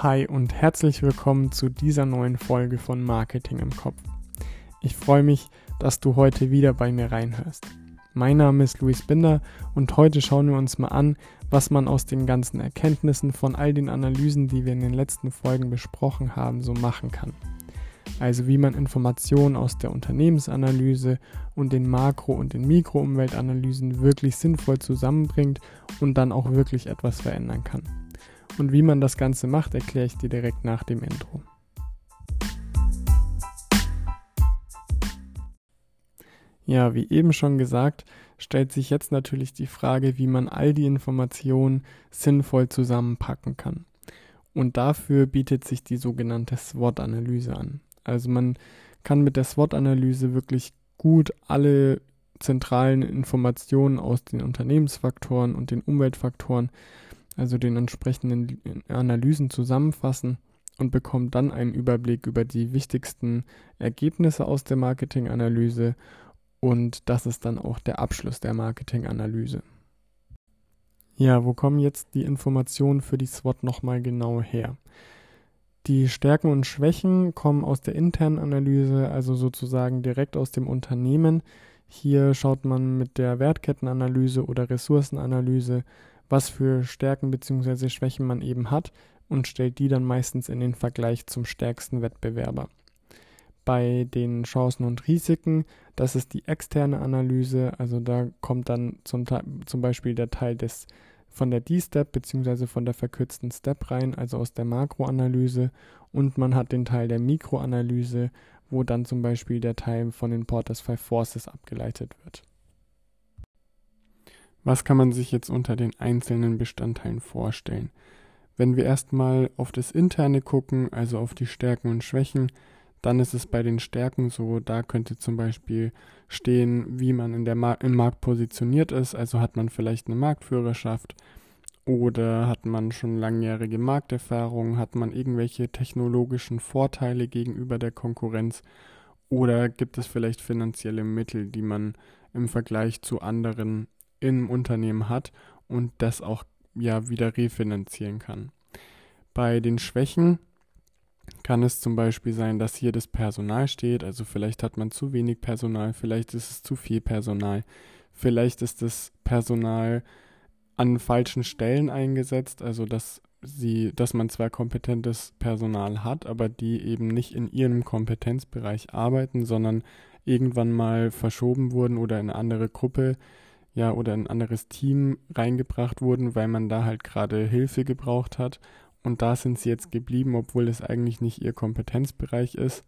Hi und herzlich willkommen zu dieser neuen Folge von Marketing im Kopf. Ich freue mich, dass du heute wieder bei mir reinhörst. Mein Name ist Luis Binder und heute schauen wir uns mal an, was man aus den ganzen Erkenntnissen von all den Analysen, die wir in den letzten Folgen besprochen haben, so machen kann. Also wie man Informationen aus der Unternehmensanalyse und den Makro- und den Mikroumweltanalysen wirklich sinnvoll zusammenbringt und dann auch wirklich etwas verändern kann. Und wie man das Ganze macht, erkläre ich dir direkt nach dem Intro. Ja, wie eben schon gesagt, stellt sich jetzt natürlich die Frage, wie man all die Informationen sinnvoll zusammenpacken kann. Und dafür bietet sich die sogenannte SWOT-Analyse an. Also man kann mit der SWOT-Analyse wirklich gut alle zentralen Informationen aus den Unternehmensfaktoren und den Umweltfaktoren also den entsprechenden Analysen zusammenfassen und bekommt dann einen Überblick über die wichtigsten Ergebnisse aus der Marketinganalyse und das ist dann auch der Abschluss der Marketinganalyse. Ja, wo kommen jetzt die Informationen für die SWOT nochmal genau her? Die Stärken und Schwächen kommen aus der internen Analyse, also sozusagen direkt aus dem Unternehmen. Hier schaut man mit der Wertkettenanalyse oder Ressourcenanalyse was für Stärken bzw. Schwächen man eben hat und stellt die dann meistens in den Vergleich zum stärksten Wettbewerber. Bei den Chancen und Risiken, das ist die externe Analyse, also da kommt dann zum, zum Beispiel der Teil des von der D-Step bzw. von der verkürzten Step rein, also aus der Makroanalyse und man hat den Teil der Mikroanalyse, wo dann zum Beispiel der Teil von den Porters Five Forces abgeleitet wird. Was kann man sich jetzt unter den einzelnen Bestandteilen vorstellen? Wenn wir erstmal auf das Interne gucken, also auf die Stärken und Schwächen, dann ist es bei den Stärken so, da könnte zum Beispiel stehen, wie man in der Mar im Markt positioniert ist, also hat man vielleicht eine Marktführerschaft oder hat man schon langjährige Markterfahrung, hat man irgendwelche technologischen Vorteile gegenüber der Konkurrenz oder gibt es vielleicht finanzielle Mittel, die man im Vergleich zu anderen im Unternehmen hat und das auch ja wieder refinanzieren kann. Bei den Schwächen kann es zum Beispiel sein, dass hier das Personal steht, also vielleicht hat man zu wenig Personal, vielleicht ist es zu viel Personal, vielleicht ist das Personal an falschen Stellen eingesetzt, also dass sie, dass man zwar kompetentes Personal hat, aber die eben nicht in ihrem Kompetenzbereich arbeiten, sondern irgendwann mal verschoben wurden oder in eine andere Gruppe ja, oder ein anderes Team reingebracht wurden, weil man da halt gerade Hilfe gebraucht hat. Und da sind sie jetzt geblieben, obwohl es eigentlich nicht ihr Kompetenzbereich ist.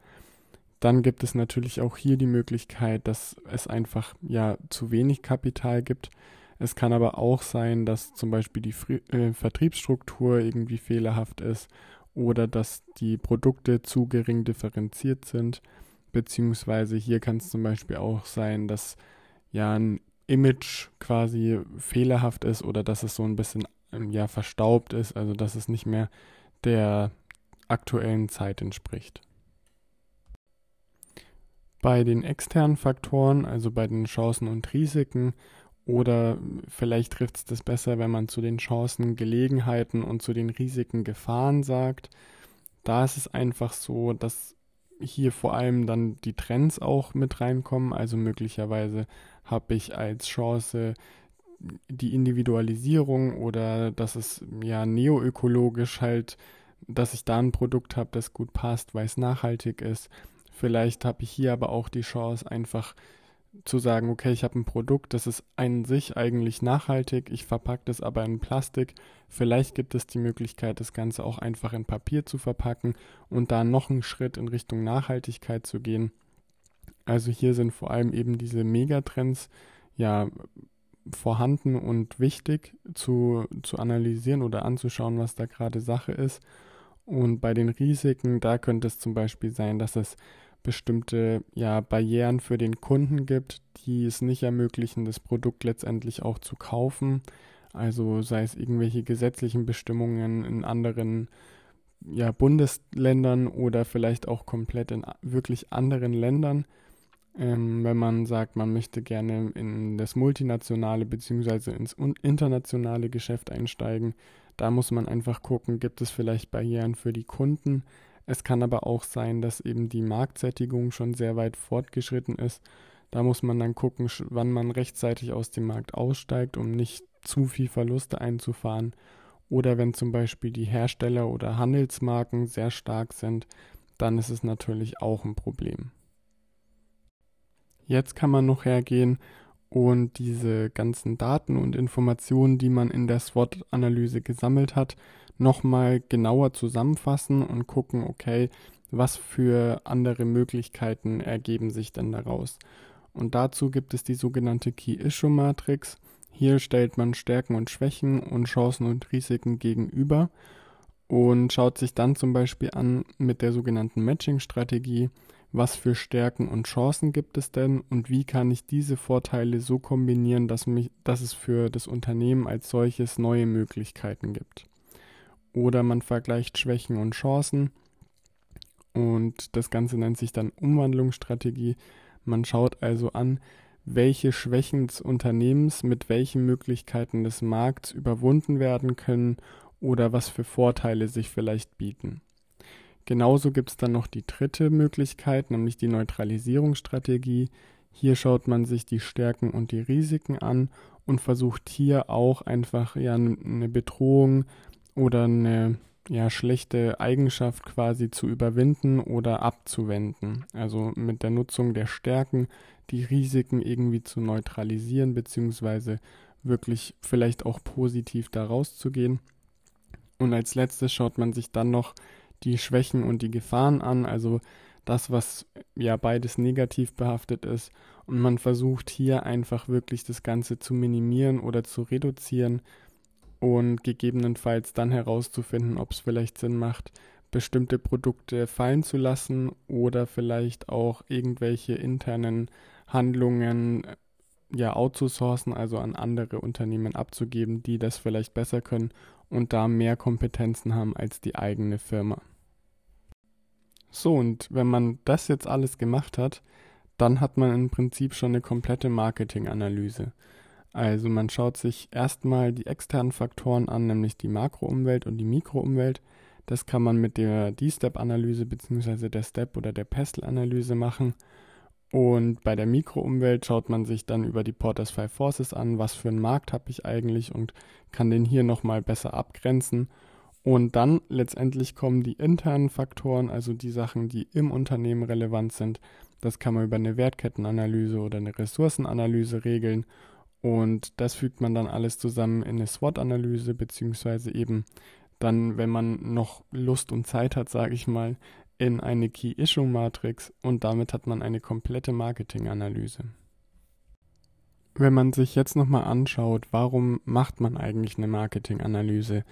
Dann gibt es natürlich auch hier die Möglichkeit, dass es einfach ja zu wenig Kapital gibt. Es kann aber auch sein, dass zum Beispiel die Fri äh, Vertriebsstruktur irgendwie fehlerhaft ist oder dass die Produkte zu gering differenziert sind. Beziehungsweise hier kann es zum Beispiel auch sein, dass ja ein Image quasi fehlerhaft ist oder dass es so ein bisschen ähm, ja verstaubt ist, also dass es nicht mehr der aktuellen Zeit entspricht. Bei den externen Faktoren, also bei den Chancen und Risiken, oder vielleicht trifft es das besser, wenn man zu den Chancen Gelegenheiten und zu den Risiken Gefahren sagt. Da ist es einfach so, dass hier vor allem dann die Trends auch mit reinkommen. Also möglicherweise habe ich als Chance die Individualisierung oder dass es ja neoökologisch halt, dass ich da ein Produkt habe, das gut passt, weil es nachhaltig ist. Vielleicht habe ich hier aber auch die Chance, einfach zu sagen, okay, ich habe ein Produkt, das ist an sich eigentlich nachhaltig, ich verpacke das aber in Plastik. Vielleicht gibt es die Möglichkeit, das Ganze auch einfach in Papier zu verpacken und da noch einen Schritt in Richtung Nachhaltigkeit zu gehen. Also hier sind vor allem eben diese Megatrends ja vorhanden und wichtig zu, zu analysieren oder anzuschauen, was da gerade Sache ist. Und bei den Risiken, da könnte es zum Beispiel sein, dass es bestimmte ja, Barrieren für den Kunden gibt, die es nicht ermöglichen, das Produkt letztendlich auch zu kaufen. Also sei es irgendwelche gesetzlichen Bestimmungen in anderen ja, Bundesländern oder vielleicht auch komplett in wirklich anderen Ländern. Ähm, wenn man sagt, man möchte gerne in das multinationale bzw. ins internationale Geschäft einsteigen, Da muss man einfach gucken, gibt es vielleicht Barrieren für die Kunden. Es kann aber auch sein, dass eben die Marktsättigung schon sehr weit fortgeschritten ist. Da muss man dann gucken, wann man rechtzeitig aus dem Markt aussteigt, um nicht zu viel Verluste einzufahren. Oder wenn zum Beispiel die Hersteller oder Handelsmarken sehr stark sind, dann ist es natürlich auch ein Problem. Jetzt kann man noch hergehen und diese ganzen Daten und Informationen, die man in der SWOT-Analyse gesammelt hat, nochmal genauer zusammenfassen und gucken, okay, was für andere Möglichkeiten ergeben sich denn daraus. Und dazu gibt es die sogenannte Key-Issue-Matrix. Hier stellt man Stärken und Schwächen und Chancen und Risiken gegenüber und schaut sich dann zum Beispiel an mit der sogenannten Matching-Strategie, was für Stärken und Chancen gibt es denn und wie kann ich diese Vorteile so kombinieren, dass, mich, dass es für das Unternehmen als solches neue Möglichkeiten gibt. Oder man vergleicht Schwächen und Chancen und das Ganze nennt sich dann Umwandlungsstrategie. Man schaut also an, welche Schwächen des Unternehmens mit welchen Möglichkeiten des Markts überwunden werden können oder was für Vorteile sich vielleicht bieten. Genauso gibt es dann noch die dritte Möglichkeit, nämlich die Neutralisierungsstrategie. Hier schaut man sich die Stärken und die Risiken an und versucht hier auch einfach ja eine Bedrohung oder eine ja, schlechte Eigenschaft quasi zu überwinden oder abzuwenden. Also mit der Nutzung der Stärken die Risiken irgendwie zu neutralisieren, beziehungsweise wirklich vielleicht auch positiv da rauszugehen. Und als letztes schaut man sich dann noch die Schwächen und die Gefahren an, also das, was ja beides negativ behaftet ist. Und man versucht hier einfach wirklich das Ganze zu minimieren oder zu reduzieren und gegebenenfalls dann herauszufinden, ob es vielleicht Sinn macht, bestimmte Produkte fallen zu lassen oder vielleicht auch irgendwelche internen Handlungen ja outzusourcen, also an andere Unternehmen abzugeben, die das vielleicht besser können und da mehr Kompetenzen haben als die eigene Firma. So, und wenn man das jetzt alles gemacht hat, dann hat man im Prinzip schon eine komplette Marketinganalyse. Also man schaut sich erstmal die externen Faktoren an, nämlich die Makroumwelt und die Mikroumwelt. Das kann man mit der D-Step-Analyse bzw. der Step- oder der Pestle-Analyse machen. Und bei der Mikroumwelt schaut man sich dann über die Porters Five Forces an, was für einen Markt habe ich eigentlich und kann den hier nochmal besser abgrenzen und dann letztendlich kommen die internen Faktoren, also die Sachen, die im Unternehmen relevant sind. Das kann man über eine Wertkettenanalyse oder eine Ressourcenanalyse regeln. Und das fügt man dann alles zusammen in eine SWOT-Analyse, beziehungsweise eben dann, wenn man noch Lust und Zeit hat, sage ich mal, in eine Key-Issue-Matrix und damit hat man eine komplette Marketing-Analyse. Wenn man sich jetzt nochmal anschaut, warum macht man eigentlich eine Marketing-Analyse?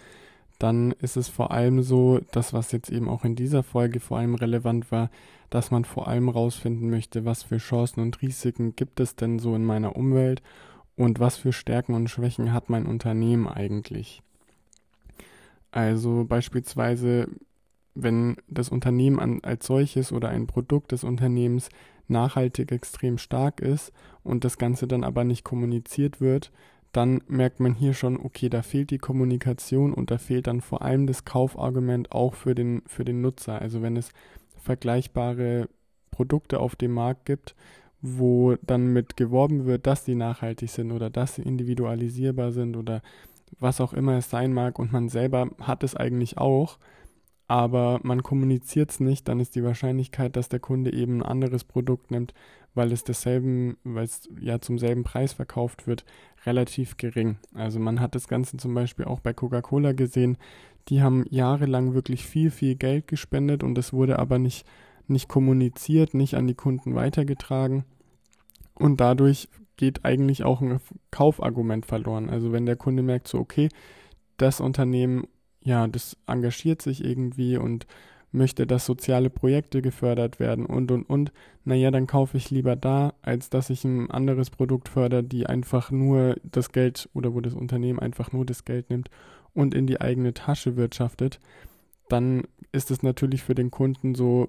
dann ist es vor allem so, das, was jetzt eben auch in dieser Folge vor allem relevant war, dass man vor allem rausfinden möchte, was für Chancen und Risiken gibt es denn so in meiner Umwelt und was für Stärken und Schwächen hat mein Unternehmen eigentlich. Also beispielsweise, wenn das Unternehmen an, als solches oder ein Produkt des Unternehmens nachhaltig extrem stark ist und das Ganze dann aber nicht kommuniziert wird, dann merkt man hier schon, okay, da fehlt die Kommunikation und da fehlt dann vor allem das Kaufargument auch für den, für den Nutzer. Also wenn es vergleichbare Produkte auf dem Markt gibt, wo dann mit geworben wird, dass sie nachhaltig sind oder dass sie individualisierbar sind oder was auch immer es sein mag und man selber hat es eigentlich auch, aber man kommuniziert es nicht, dann ist die Wahrscheinlichkeit, dass der Kunde eben ein anderes Produkt nimmt, weil es desselben, weil es ja zum selben Preis verkauft wird, relativ gering. Also man hat das Ganze zum Beispiel auch bei Coca-Cola gesehen. Die haben jahrelang wirklich viel, viel Geld gespendet und es wurde aber nicht, nicht kommuniziert, nicht an die Kunden weitergetragen. Und dadurch geht eigentlich auch ein Kaufargument verloren. Also wenn der Kunde merkt so, okay, das Unternehmen ja, das engagiert sich irgendwie und möchte, dass soziale Projekte gefördert werden und und und, naja, dann kaufe ich lieber da, als dass ich ein anderes Produkt fördere, die einfach nur das Geld oder wo das Unternehmen einfach nur das Geld nimmt und in die eigene Tasche wirtschaftet, dann ist es natürlich für den Kunden so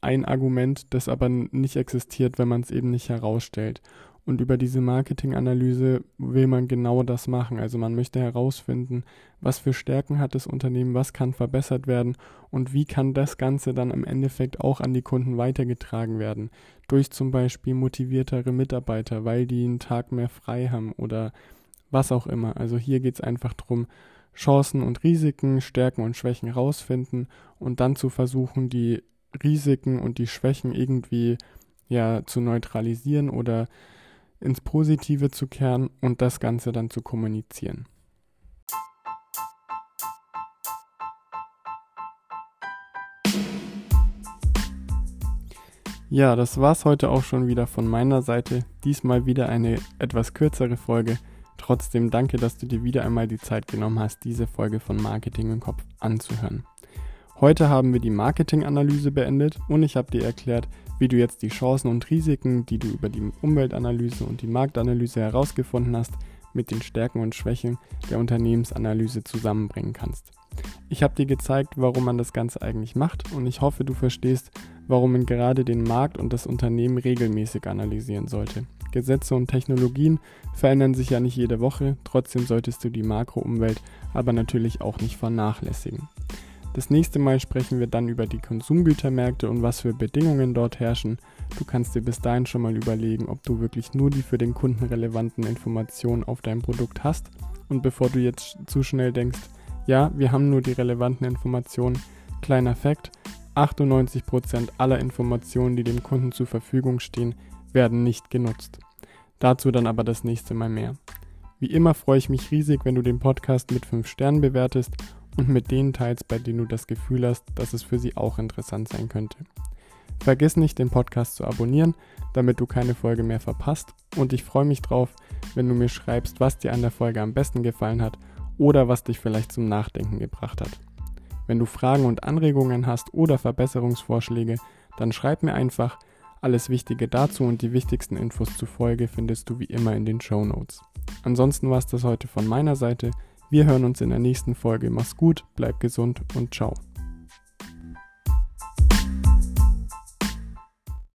ein Argument, das aber nicht existiert, wenn man es eben nicht herausstellt. Und über diese Marketinganalyse will man genau das machen. Also man möchte herausfinden, was für Stärken hat das Unternehmen, was kann verbessert werden und wie kann das Ganze dann im Endeffekt auch an die Kunden weitergetragen werden. Durch zum Beispiel motiviertere Mitarbeiter, weil die einen Tag mehr frei haben oder was auch immer. Also hier geht es einfach darum, Chancen und Risiken, Stärken und Schwächen rausfinden und dann zu versuchen, die Risiken und die Schwächen irgendwie ja zu neutralisieren oder ins Positive zu kehren und das Ganze dann zu kommunizieren. Ja, das war's heute auch schon wieder von meiner Seite. Diesmal wieder eine etwas kürzere Folge. Trotzdem danke, dass du dir wieder einmal die Zeit genommen hast, diese Folge von Marketing im Kopf anzuhören. Heute haben wir die Marketinganalyse beendet und ich habe dir erklärt, wie du jetzt die Chancen und Risiken, die du über die Umweltanalyse und die Marktanalyse herausgefunden hast, mit den Stärken und Schwächen der Unternehmensanalyse zusammenbringen kannst. Ich habe dir gezeigt, warum man das Ganze eigentlich macht und ich hoffe, du verstehst, warum man gerade den Markt und das Unternehmen regelmäßig analysieren sollte. Gesetze und Technologien verändern sich ja nicht jede Woche, trotzdem solltest du die Makroumwelt aber natürlich auch nicht vernachlässigen. Das nächste Mal sprechen wir dann über die Konsumgütermärkte und was für Bedingungen dort herrschen. Du kannst dir bis dahin schon mal überlegen, ob du wirklich nur die für den Kunden relevanten Informationen auf deinem Produkt hast. Und bevor du jetzt zu schnell denkst, ja, wir haben nur die relevanten Informationen, kleiner Fakt, 98% aller Informationen, die dem Kunden zur Verfügung stehen, werden nicht genutzt. Dazu dann aber das nächste Mal mehr. Wie immer freue ich mich riesig, wenn du den Podcast mit 5 Sternen bewertest und mit denen teilst, bei denen du das Gefühl hast, dass es für sie auch interessant sein könnte. Vergiss nicht, den Podcast zu abonnieren, damit du keine Folge mehr verpasst und ich freue mich drauf, wenn du mir schreibst, was dir an der Folge am besten gefallen hat oder was dich vielleicht zum Nachdenken gebracht hat. Wenn du Fragen und Anregungen hast oder Verbesserungsvorschläge, dann schreib mir einfach. Alles Wichtige dazu und die wichtigsten Infos zur Folge findest du wie immer in den Show Notes. Ansonsten war es das heute von meiner Seite. Wir hören uns in der nächsten Folge. Mach's gut, bleib gesund und ciao.